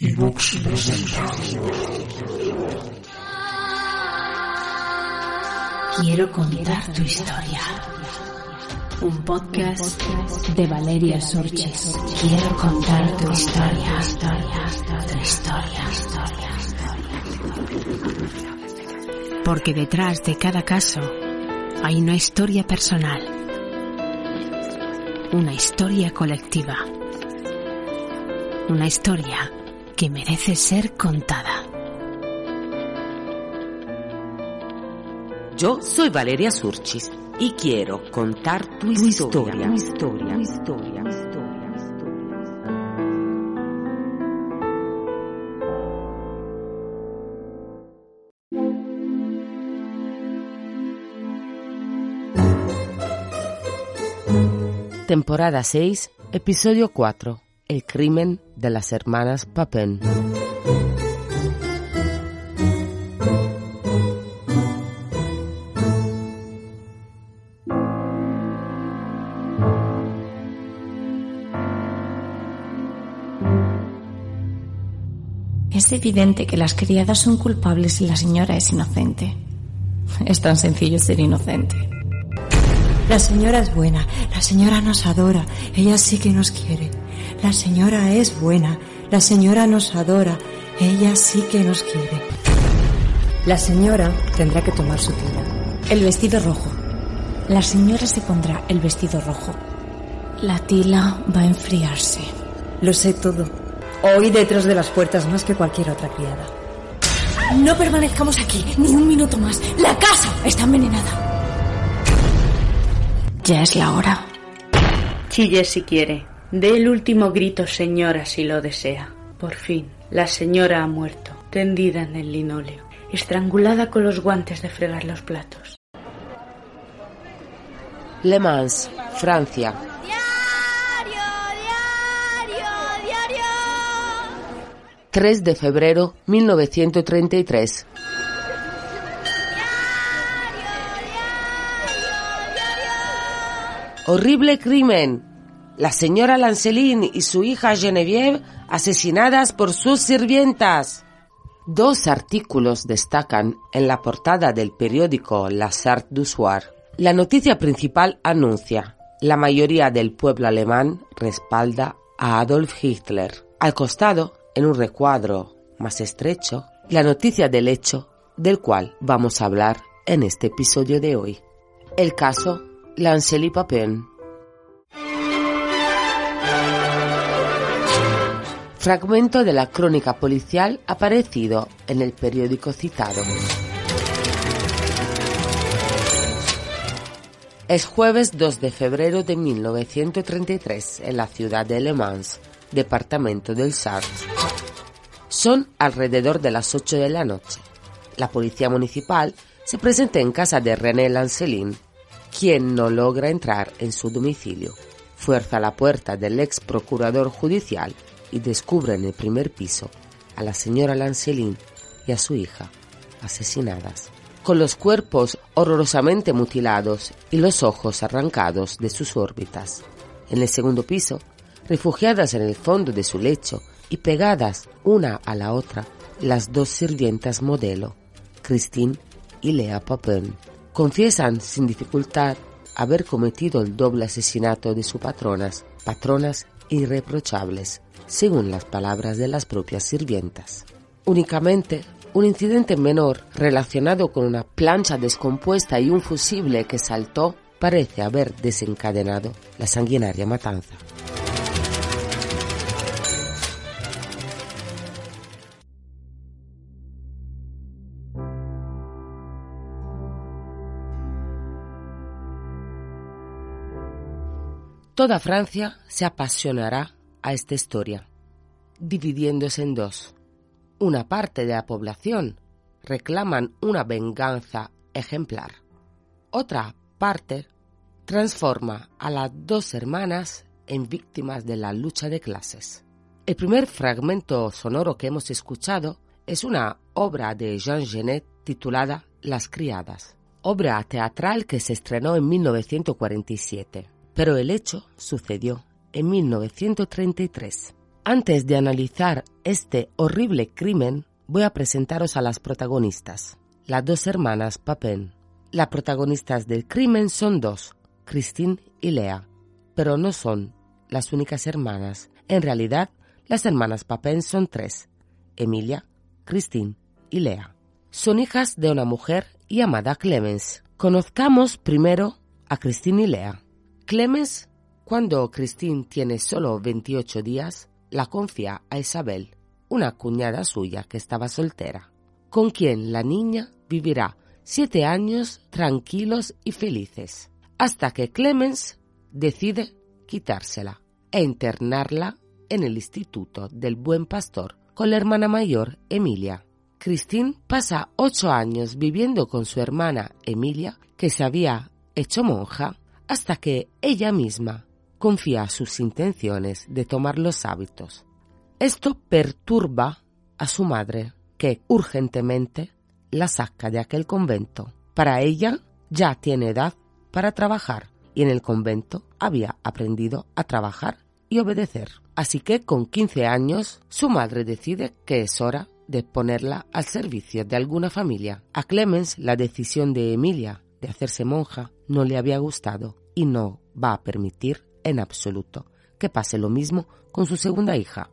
Evox presenta. Quiero contar tu historia. Un podcast de Valeria Sorches. Quiero contar tu historia. Tu historia. Porque detrás de cada caso hay una historia personal. Una historia colectiva. Una historia que merece ser contada. Yo soy Valeria Surchis y quiero contar tu, historia. Tu historia. Tu historia. Temporada 6, episodio 4. El crimen de las hermanas Papin. Es evidente que las criadas son culpables y la señora es inocente. Es tan sencillo ser inocente. La señora es buena, la señora nos adora, ella sí que nos quiere. La señora es buena, la señora nos adora, ella sí que nos quiere. La señora tendrá que tomar su tila. El vestido rojo. La señora se pondrá el vestido rojo. La tila va a enfriarse. Lo sé todo. Oí detrás de las puertas más que cualquier otra criada. No permanezcamos aquí ni un minuto más. La casa está envenenada. Ya es la hora. Chille si quiere. Dé el último grito, señora, si lo desea. Por fin, la señora ha muerto, tendida en el linóleo, estrangulada con los guantes de fregar los platos. Le Mans, Francia. Diario, diario, diario. 3 de febrero 1933. Horrible crimen. La señora Lancelin y su hija Genevieve asesinadas por sus sirvientas. Dos artículos destacan en la portada del periódico La Sartre du Soir. La noticia principal anuncia la mayoría del pueblo alemán respalda a Adolf Hitler. Al costado, en un recuadro más estrecho, la noticia del hecho del cual vamos a hablar en este episodio de hoy. El caso Lancely Papin. Fragmento de la crónica policial aparecido en el periódico citado. Es jueves 2 de febrero de 1933 en la ciudad de Le Mans, departamento del Sarthe. Son alrededor de las 8 de la noche. La policía municipal se presenta en casa de René Lancelin, quien no logra entrar en su domicilio. Fuerza la puerta del ex procurador judicial y descubre en el primer piso a la señora Lancelin y a su hija asesinadas, con los cuerpos horrorosamente mutilados y los ojos arrancados de sus órbitas. En el segundo piso, refugiadas en el fondo de su lecho y pegadas una a la otra, las dos sirvientas modelo, Christine y Lea Papin, confiesan sin dificultad haber cometido el doble asesinato de sus patronas, patronas irreprochables, según las palabras de las propias sirvientas. Únicamente un incidente menor relacionado con una plancha descompuesta y un fusible que saltó parece haber desencadenado la sanguinaria matanza. Toda Francia se apasionará a esta historia, dividiéndose en dos. Una parte de la población reclaman una venganza ejemplar. Otra parte transforma a las dos hermanas en víctimas de la lucha de clases. El primer fragmento sonoro que hemos escuchado es una obra de Jean Genet titulada Las criadas, obra teatral que se estrenó en 1947 pero el hecho sucedió en 1933. Antes de analizar este horrible crimen, voy a presentaros a las protagonistas, las dos hermanas Papin. Las protagonistas del crimen son dos, Christine y Lea, pero no son las únicas hermanas. En realidad, las hermanas Papin son tres, Emilia, Christine y Lea. Son hijas de una mujer llamada Clemens. Conozcamos primero a Christine y Lea. Clemens, cuando Christine tiene solo 28 días, la confía a Isabel, una cuñada suya que estaba soltera, con quien la niña vivirá siete años tranquilos y felices, hasta que Clemens decide quitársela e internarla en el Instituto del Buen Pastor con la hermana mayor Emilia. Christine pasa ocho años viviendo con su hermana Emilia, que se había hecho monja, hasta que ella misma confía sus intenciones de tomar los hábitos. Esto perturba a su madre, que urgentemente la saca de aquel convento. Para ella ya tiene edad para trabajar y en el convento había aprendido a trabajar y obedecer. Así que con 15 años su madre decide que es hora de ponerla al servicio de alguna familia. A Clemens la decisión de Emilia de hacerse monja no le había gustado y no va a permitir en absoluto que pase lo mismo con su segunda hija.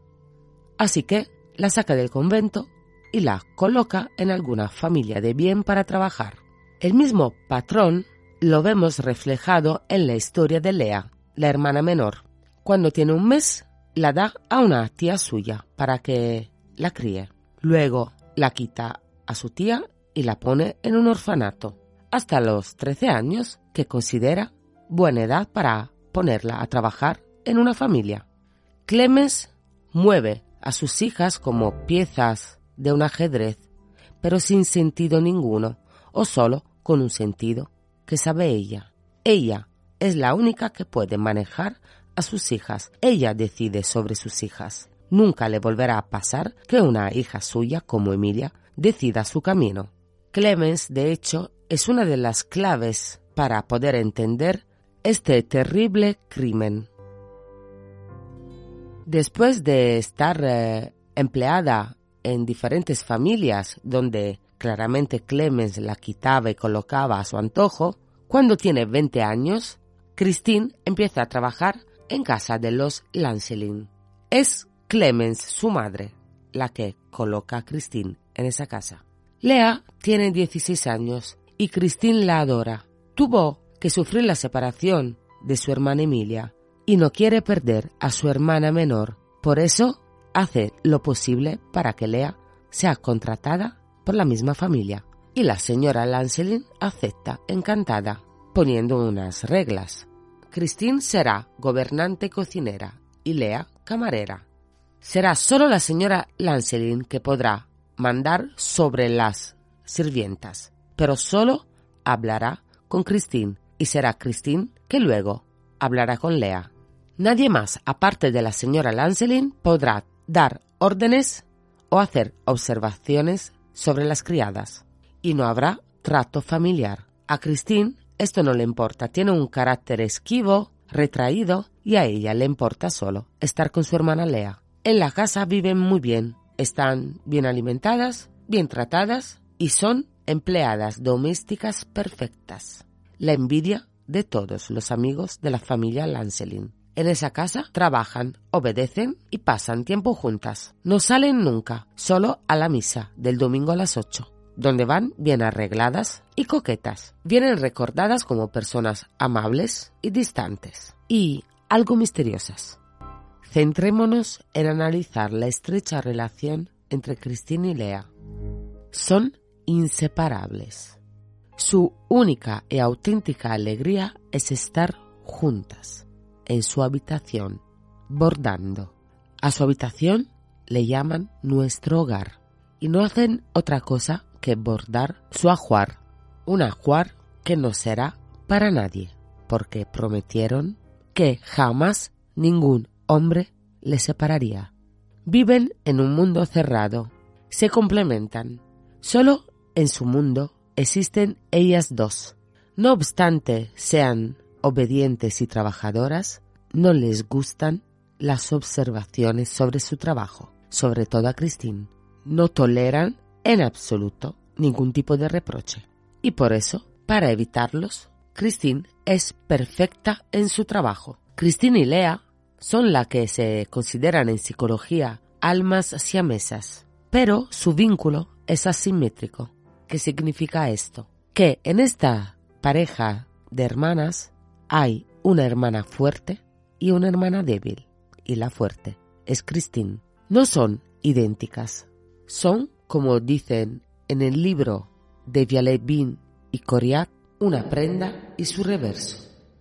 Así que la saca del convento y la coloca en alguna familia de bien para trabajar. El mismo patrón lo vemos reflejado en la historia de Lea, la hermana menor. Cuando tiene un mes, la da a una tía suya para que la críe. Luego la quita a su tía y la pone en un orfanato hasta los 13 años que considera buena edad para ponerla a trabajar en una familia. Clemens mueve a sus hijas como piezas de un ajedrez, pero sin sentido ninguno, o solo con un sentido que sabe ella. Ella es la única que puede manejar a sus hijas. Ella decide sobre sus hijas. Nunca le volverá a pasar que una hija suya como Emilia decida su camino. Clemens, de hecho, es una de las claves para poder entender este terrible crimen. Después de estar eh, empleada en diferentes familias donde claramente Clemens la quitaba y colocaba a su antojo, cuando tiene 20 años, Christine empieza a trabajar en casa de los Lancelin. Es Clemens, su madre, la que coloca a Christine en esa casa. Lea tiene 16 años y Christine la adora. Tuvo que sufrir la separación de su hermana Emilia y no quiere perder a su hermana menor. Por eso hace lo posible para que Lea sea contratada por la misma familia. Y la señora Lancelin acepta encantada, poniendo unas reglas. Christine será gobernante cocinera y Lea camarera. Será solo la señora Lancelin que podrá mandar sobre las sirvientas, pero solo hablará con Christine y será Christine que luego hablará con Lea. Nadie más, aparte de la señora Lancelin, podrá dar órdenes o hacer observaciones sobre las criadas. Y no habrá trato familiar. A Christine esto no le importa, tiene un carácter esquivo, retraído, y a ella le importa solo estar con su hermana Lea. En la casa viven muy bien, están bien alimentadas, bien tratadas y son empleadas domésticas perfectas. La envidia de todos los amigos de la familia Lancelin. En esa casa trabajan, obedecen y pasan tiempo juntas. No salen nunca, solo a la misa del domingo a las 8, donde van bien arregladas y coquetas. Vienen recordadas como personas amables y distantes y algo misteriosas. Centrémonos en analizar la estrecha relación entre Cristina y Lea. Son inseparables. Su única y auténtica alegría es estar juntas en su habitación, bordando. A su habitación le llaman nuestro hogar y no hacen otra cosa que bordar su ajuar, un ajuar que no será para nadie, porque prometieron que jamás ningún hombre le separaría. Viven en un mundo cerrado, se complementan. Solo en su mundo existen ellas dos. No obstante sean obedientes y trabajadoras, no les gustan las observaciones sobre su trabajo, sobre todo a Christine. No toleran en absoluto ningún tipo de reproche. Y por eso, para evitarlos, Christine es perfecta en su trabajo. Christine y Lea son las que se consideran en psicología almas siamesas, pero su vínculo es asimétrico. ¿Qué significa esto? Que en esta pareja de hermanas hay una hermana fuerte y una hermana débil, y la fuerte es Christine. No son idénticas, son, como dicen en el libro de Vialet Bin y Coriat, una prenda y su reverso,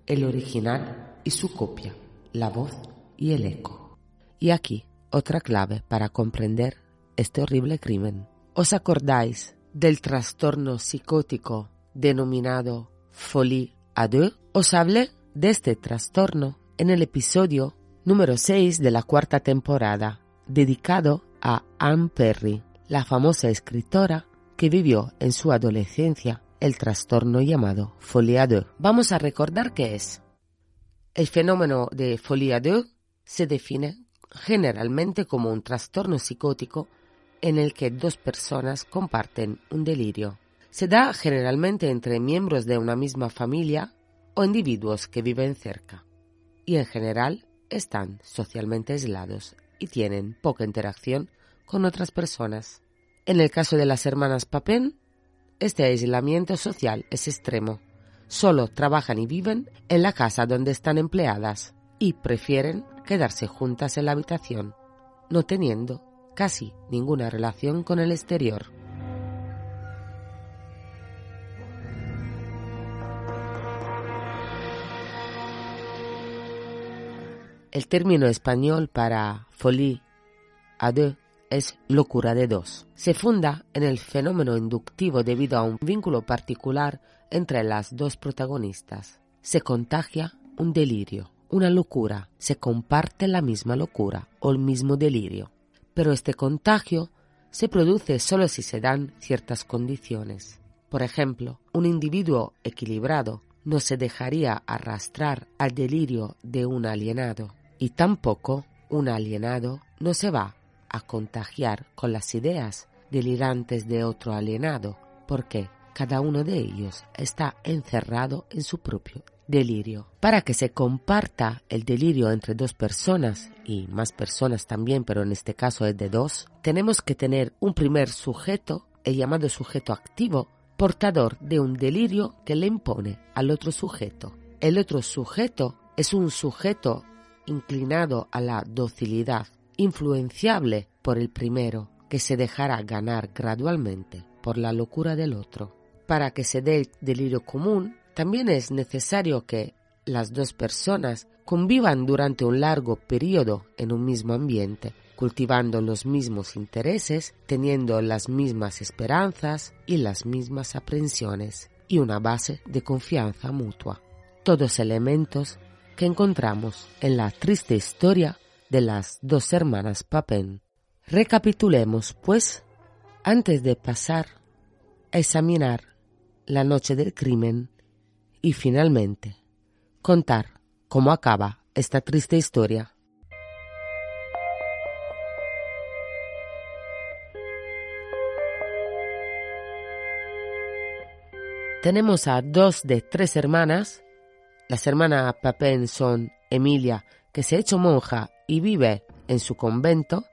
el original y su copia, la voz y el eco. Y aquí otra clave para comprender este horrible crimen. ¿Os acordáis del trastorno psicótico denominado folie à deux? Os hablé de este trastorno en el episodio número 6 de la cuarta temporada, dedicado a Anne Perry, la famosa escritora que vivió en su adolescencia el trastorno llamado folie à deux. Vamos a recordar qué es. El fenómeno de folie à deux se define generalmente como un trastorno psicótico en el que dos personas comparten un delirio. Se da generalmente entre miembros de una misma familia o individuos que viven cerca y en general están socialmente aislados y tienen poca interacción con otras personas. En el caso de las hermanas Papin, este aislamiento social es extremo. Solo trabajan y viven en la casa donde están empleadas y prefieren quedarse juntas en la habitación, no teniendo casi ninguna relación con el exterior. El término español para folie à deux es locura de dos. Se funda en el fenómeno inductivo debido a un vínculo particular entre las dos protagonistas. Se contagia un delirio, una locura, se comparte la misma locura o el mismo delirio. Pero este contagio se produce solo si se dan ciertas condiciones. Por ejemplo, un individuo equilibrado no se dejaría arrastrar al delirio de un alienado y tampoco un alienado no se va a contagiar con las ideas delirantes de otro alienado, porque cada uno de ellos está encerrado en su propio delirio. Para que se comparta el delirio entre dos personas, y más personas también, pero en este caso es de dos, tenemos que tener un primer sujeto, el llamado sujeto activo, portador de un delirio que le impone al otro sujeto. El otro sujeto es un sujeto inclinado a la docilidad, influenciable por el primero, que se dejará ganar gradualmente por la locura del otro. Para que se dé el delirio común, también es necesario que las dos personas convivan durante un largo periodo en un mismo ambiente, cultivando los mismos intereses, teniendo las mismas esperanzas y las mismas aprensiones, y una base de confianza mutua. Todos elementos que encontramos en la triste historia de las dos hermanas Papen. Recapitulemos, pues, antes de pasar a examinar la noche del crimen y finalmente contar cómo acaba esta triste historia. Tenemos a dos de tres hermanas. Las hermanas Papen son Emilia, que se ha hecho monja y vive en su convento,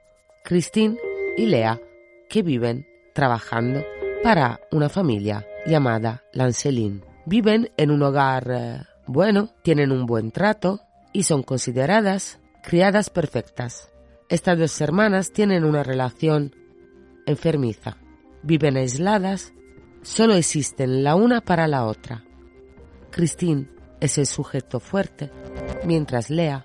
Christine y Lea, que viven trabajando para una familia llamada Lancelin. Viven en un hogar eh, bueno, tienen un buen trato y son consideradas criadas perfectas. Estas dos hermanas tienen una relación enfermiza. Viven aisladas, solo existen la una para la otra. Christine es el sujeto fuerte, mientras Lea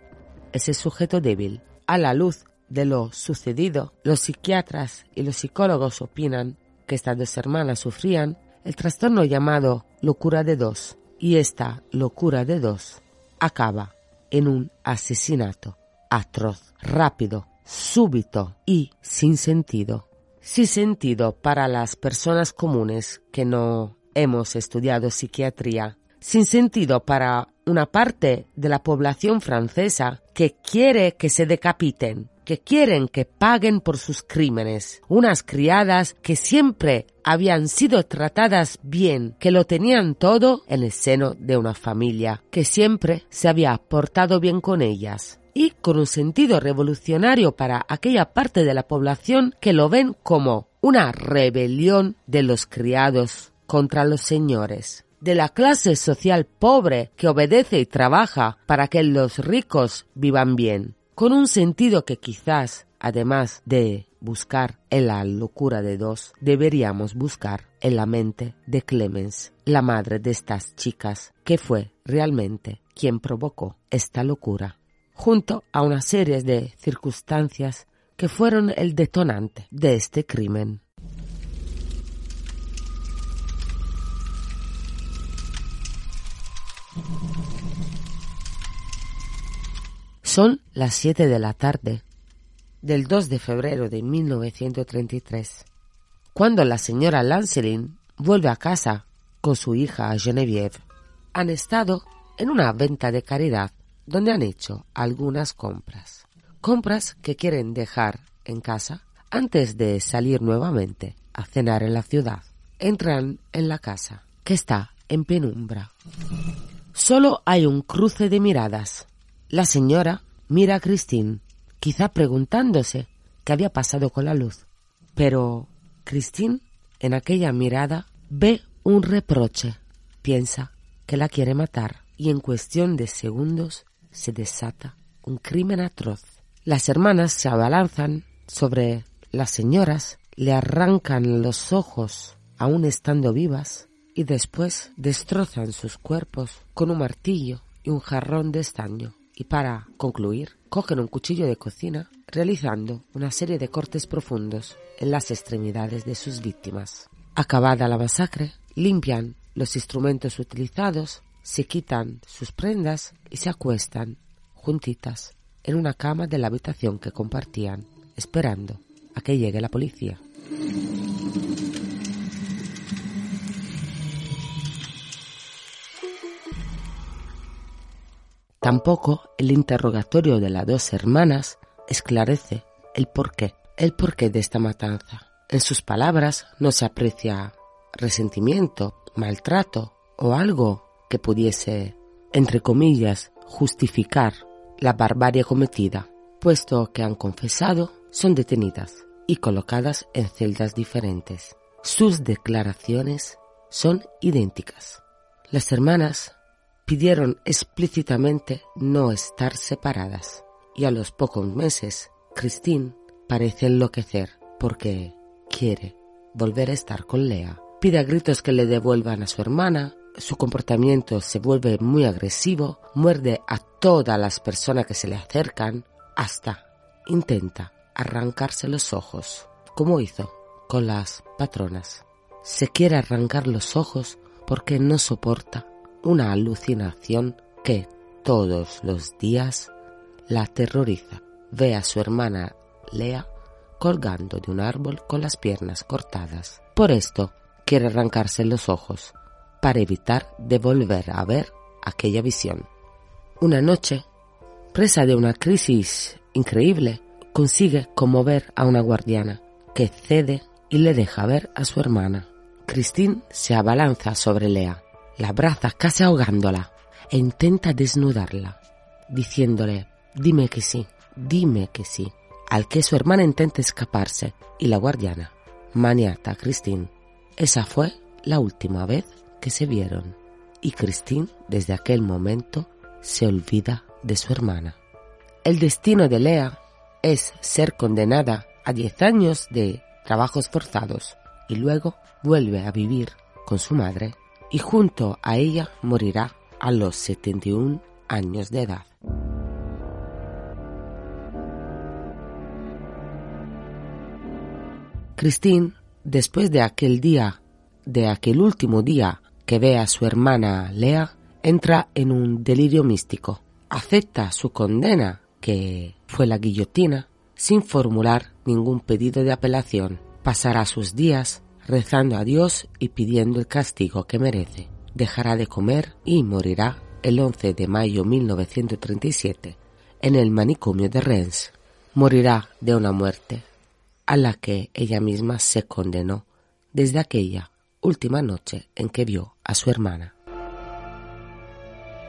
es el sujeto débil. A la luz de lo sucedido, los psiquiatras y los psicólogos opinan que estas dos hermanas sufrían el trastorno llamado locura de dos, y esta locura de dos acaba en un asesinato atroz, rápido, súbito y sin sentido. Sin sentido para las personas comunes que no hemos estudiado psiquiatría, sin sentido para una parte de la población francesa que quiere que se decapiten, que quieren que paguen por sus crímenes. Unas criadas que siempre habían sido tratadas bien, que lo tenían todo en el seno de una familia, que siempre se había portado bien con ellas y con un sentido revolucionario para aquella parte de la población que lo ven como una rebelión de los criados contra los señores de la clase social pobre que obedece y trabaja para que los ricos vivan bien, con un sentido que quizás, además de buscar en la locura de dos, deberíamos buscar en la mente de Clemens, la madre de estas chicas, que fue realmente quien provocó esta locura, junto a una serie de circunstancias que fueron el detonante de este crimen. Son las 7 de la tarde del 2 de febrero de 1933, cuando la señora Lancelin vuelve a casa con su hija Genevieve. Han estado en una venta de caridad donde han hecho algunas compras. Compras que quieren dejar en casa antes de salir nuevamente a cenar en la ciudad. Entran en la casa, que está en penumbra. Solo hay un cruce de miradas la señora mira a Christine, quizá preguntándose qué había pasado con la luz. Pero Christine, en aquella mirada, ve un reproche. Piensa que la quiere matar y en cuestión de segundos se desata un crimen atroz. Las hermanas se abalanzan sobre las señoras, le arrancan los ojos aún estando vivas y después destrozan sus cuerpos con un martillo y un jarrón de estaño y para concluir cogen un cuchillo de cocina realizando una serie de cortes profundos en las extremidades de sus víctimas. Acabada la masacre, limpian los instrumentos utilizados, se quitan sus prendas y se acuestan juntitas en una cama de la habitación que compartían, esperando a que llegue la policía. Tampoco el interrogatorio de las dos hermanas esclarece el porqué, el porqué de esta matanza. En sus palabras no se aprecia resentimiento, maltrato o algo que pudiese, entre comillas, justificar la barbarie cometida, puesto que han confesado, son detenidas y colocadas en celdas diferentes. Sus declaraciones son idénticas. Las hermanas pidieron explícitamente no estar separadas y a los pocos meses Christine parece enloquecer porque quiere volver a estar con Lea. Pide a gritos que le devuelvan a su hermana, su comportamiento se vuelve muy agresivo, muerde a todas las personas que se le acercan, hasta intenta arrancarse los ojos, como hizo con las patronas. Se quiere arrancar los ojos porque no soporta una alucinación que todos los días la aterroriza. Ve a su hermana Lea colgando de un árbol con las piernas cortadas. Por esto quiere arrancarse los ojos para evitar de volver a ver aquella visión. Una noche, presa de una crisis increíble, consigue conmover a una guardiana que cede y le deja ver a su hermana. Christine se abalanza sobre Lea la abraza casi ahogándola e intenta desnudarla, diciéndole, dime que sí, dime que sí, al que su hermana intenta escaparse y la guardiana maniata a Christine. Esa fue la última vez que se vieron y Christine desde aquel momento se olvida de su hermana. El destino de Lea es ser condenada a 10 años de trabajos forzados y luego vuelve a vivir con su madre y junto a ella morirá a los 71 años de edad. Christine, después de aquel día, de aquel último día que ve a su hermana Lea, entra en un delirio místico. Acepta su condena, que fue la guillotina, sin formular ningún pedido de apelación. Pasará sus días rezando a Dios y pidiendo el castigo que merece. Dejará de comer y morirá el 11 de mayo de 1937 en el manicomio de Rennes. Morirá de una muerte a la que ella misma se condenó desde aquella última noche en que vio a su hermana.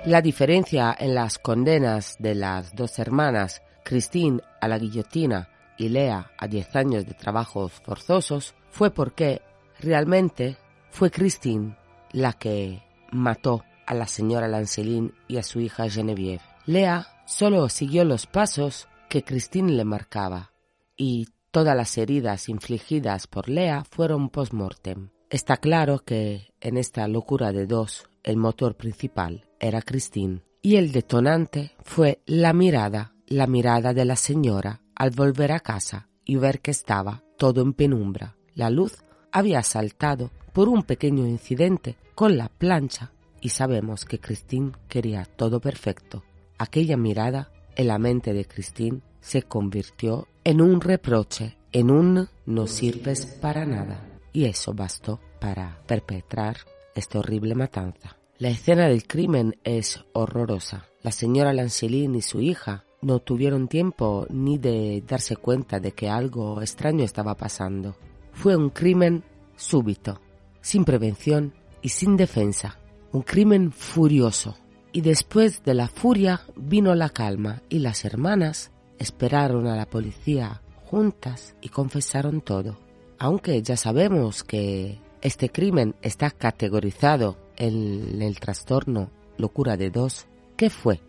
La diferencia en las condenas de las dos hermanas, Christine a la guillotina y Lea a 10 años de trabajos forzosos, fue porque realmente fue Christine la que mató a la señora Lancelin y a su hija Genevieve. Lea solo siguió los pasos que Christine le marcaba y todas las heridas infligidas por Lea fueron post-mortem. Está claro que en esta locura de dos el motor principal era Christine y el detonante fue la mirada, la mirada de la señora al volver a casa y ver que estaba todo en penumbra. La luz había saltado por un pequeño incidente con la plancha y sabemos que Christine quería todo perfecto. Aquella mirada en la mente de Christine se convirtió en un reproche, en un no sirves para nada. Y eso bastó para perpetrar esta horrible matanza. La escena del crimen es horrorosa. La señora Lancelin y su hija no tuvieron tiempo ni de darse cuenta de que algo extraño estaba pasando. Fue un crimen súbito, sin prevención y sin defensa un crimen furioso. Y después de la furia vino la calma y las hermanas esperaron a la policía juntas y confesaron todo. Aunque ya sabemos que este crimen está categorizado en el trastorno locura de dos, ¿qué fue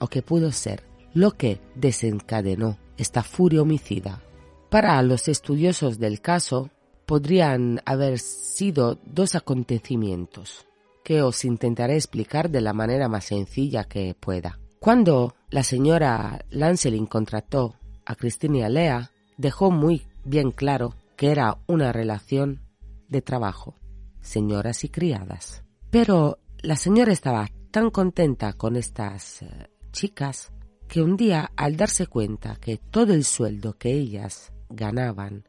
o qué pudo ser lo que desencadenó esta furia homicida? Para los estudiosos del caso, podrían haber sido dos acontecimientos que os intentaré explicar de la manera más sencilla que pueda. Cuando la señora Lancelin contrató a Cristina y a Lea, dejó muy bien claro que era una relación de trabajo, señoras y criadas. Pero la señora estaba tan contenta con estas eh, chicas que un día, al darse cuenta que todo el sueldo que ellas ganaban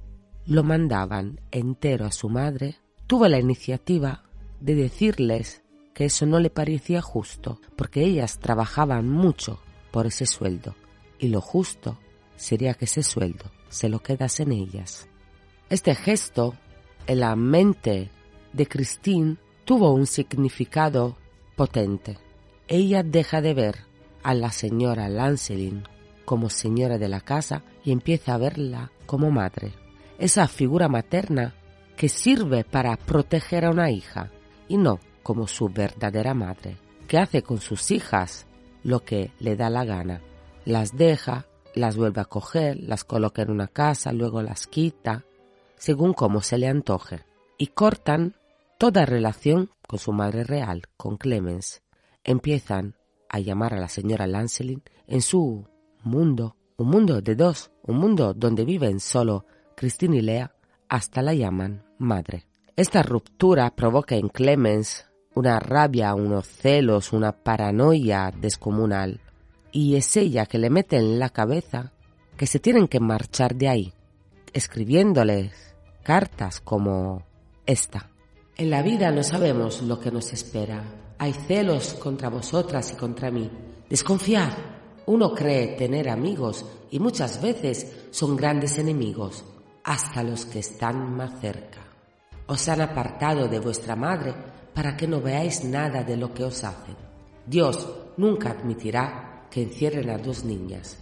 lo mandaban entero a su madre, tuvo la iniciativa de decirles que eso no le parecía justo, porque ellas trabajaban mucho por ese sueldo, y lo justo sería que ese sueldo se lo quedasen ellas. Este gesto, en la mente de Christine, tuvo un significado potente. Ella deja de ver a la señora Lancelin como señora de la casa y empieza a verla como madre. Esa figura materna que sirve para proteger a una hija y no como su verdadera madre, que hace con sus hijas lo que le da la gana. Las deja, las vuelve a coger, las coloca en una casa, luego las quita, según como se le antoje, y cortan toda relación con su madre real, con Clemens. Empiezan a llamar a la señora Lancelin en su mundo, un mundo de dos, un mundo donde viven solo Christine y Lea, hasta la llaman madre. Esta ruptura provoca en Clemens una rabia, unos celos, una paranoia descomunal. Y es ella que le mete en la cabeza que se tienen que marchar de ahí, escribiéndoles cartas como esta. En la vida no sabemos lo que nos espera. Hay celos contra vosotras y contra mí. Desconfiad. Uno cree tener amigos y muchas veces son grandes enemigos, hasta los que están más cerca. Os han apartado de vuestra madre para que no veáis nada de lo que os hacen. Dios nunca admitirá que encierren a dos niñas.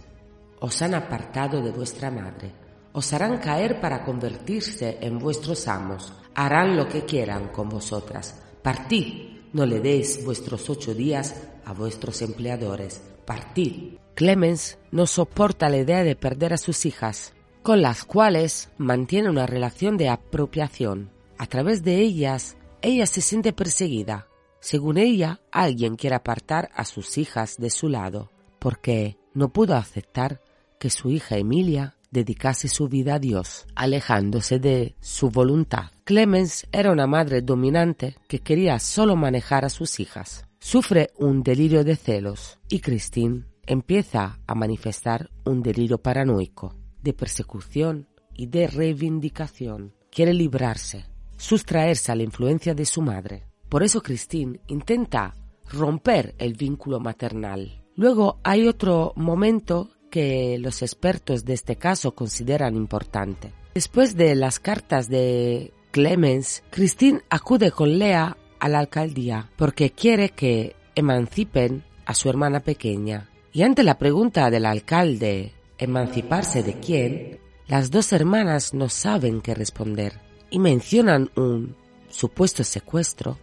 Os han apartado de vuestra madre. Os harán caer para convertirse en vuestros amos. Harán lo que quieran con vosotras. Partid. No le deis vuestros ocho días a vuestros empleadores. Partid. Clemens no soporta la idea de perder a sus hijas, con las cuales mantiene una relación de apropiación. A través de ellas, ella se siente perseguida. Según ella, alguien quiere apartar a sus hijas de su lado, porque no pudo aceptar que su hija Emilia dedicase su vida a Dios, alejándose de su voluntad. Clemens era una madre dominante que quería solo manejar a sus hijas. Sufre un delirio de celos y Christine empieza a manifestar un delirio paranoico, de persecución y de reivindicación. Quiere librarse, sustraerse a la influencia de su madre. Por eso Christine intenta romper el vínculo maternal. Luego hay otro momento que los expertos de este caso consideran importante. Después de las cartas de Clemens, Christine acude con Lea a la alcaldía porque quiere que emancipen a su hermana pequeña. Y ante la pregunta del alcalde, ¿emanciparse de quién? Las dos hermanas no saben qué responder y mencionan un supuesto secuestro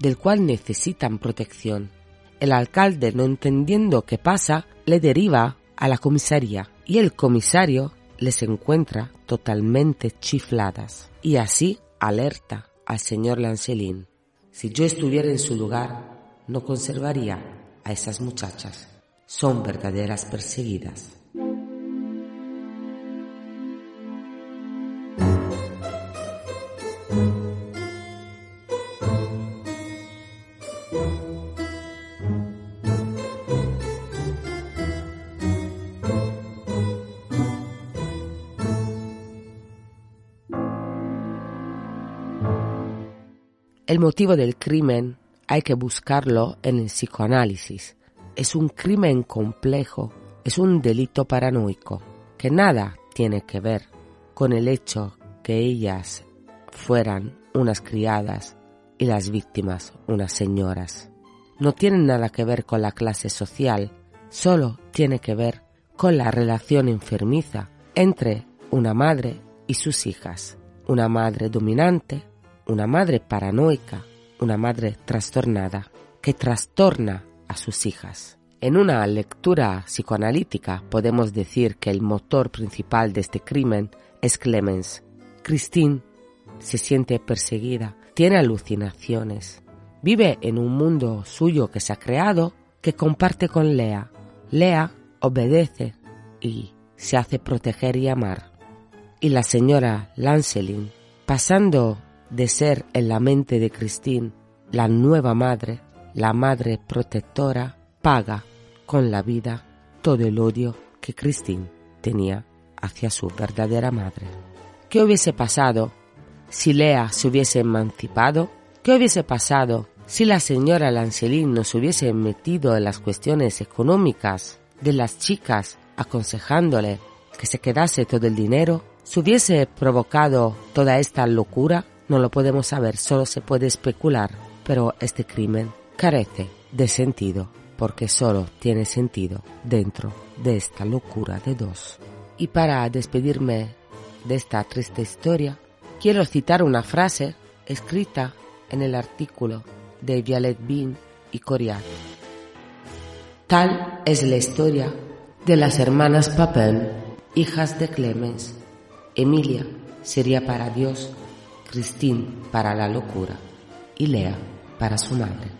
del cual necesitan protección. El alcalde, no entendiendo qué pasa, le deriva a la comisaría y el comisario les encuentra totalmente chifladas y así alerta al señor Lancelin. Si yo estuviera en su lugar, no conservaría a esas muchachas. Son verdaderas perseguidas. El motivo del crimen hay que buscarlo en el psicoanálisis. Es un crimen complejo, es un delito paranoico, que nada tiene que ver con el hecho que ellas fueran unas criadas y las víctimas unas señoras. No tiene nada que ver con la clase social, solo tiene que ver con la relación enfermiza entre una madre y sus hijas, una madre dominante una madre paranoica, una madre trastornada, que trastorna a sus hijas. En una lectura psicoanalítica podemos decir que el motor principal de este crimen es Clemens. Christine se siente perseguida, tiene alucinaciones, vive en un mundo suyo que se ha creado que comparte con Lea. Lea obedece y se hace proteger y amar. Y la señora Lancelin, pasando de ser en la mente de Christine la nueva madre, la madre protectora, paga con la vida todo el odio que Christine tenía hacia su verdadera madre. ¿Qué hubiese pasado si Lea se hubiese emancipado? ¿Qué hubiese pasado si la señora Lancelin no se hubiese metido en las cuestiones económicas de las chicas aconsejándole que se quedase todo el dinero? ¿Se hubiese provocado toda esta locura? No lo podemos saber, solo se puede especular, pero este crimen carece de sentido porque solo tiene sentido dentro de esta locura de dos. Y para despedirme de esta triste historia, quiero citar una frase escrita en el artículo de Violet Bean y Coriat. Tal es la historia de las hermanas Papin, hijas de Clemens. Emilia sería para Dios Christine para la locura y Lea para su madre.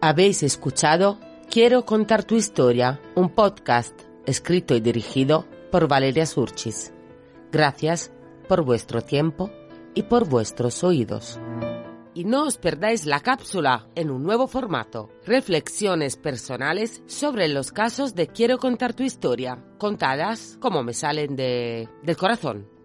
Habéis escuchado Quiero contar tu historia, un podcast escrito y dirigido por Valeria Surchis. Gracias por vuestro tiempo y por vuestros oídos y no os perdáis la cápsula en un nuevo formato. Reflexiones personales sobre los casos de Quiero contar tu historia, contadas como me salen de, del corazón.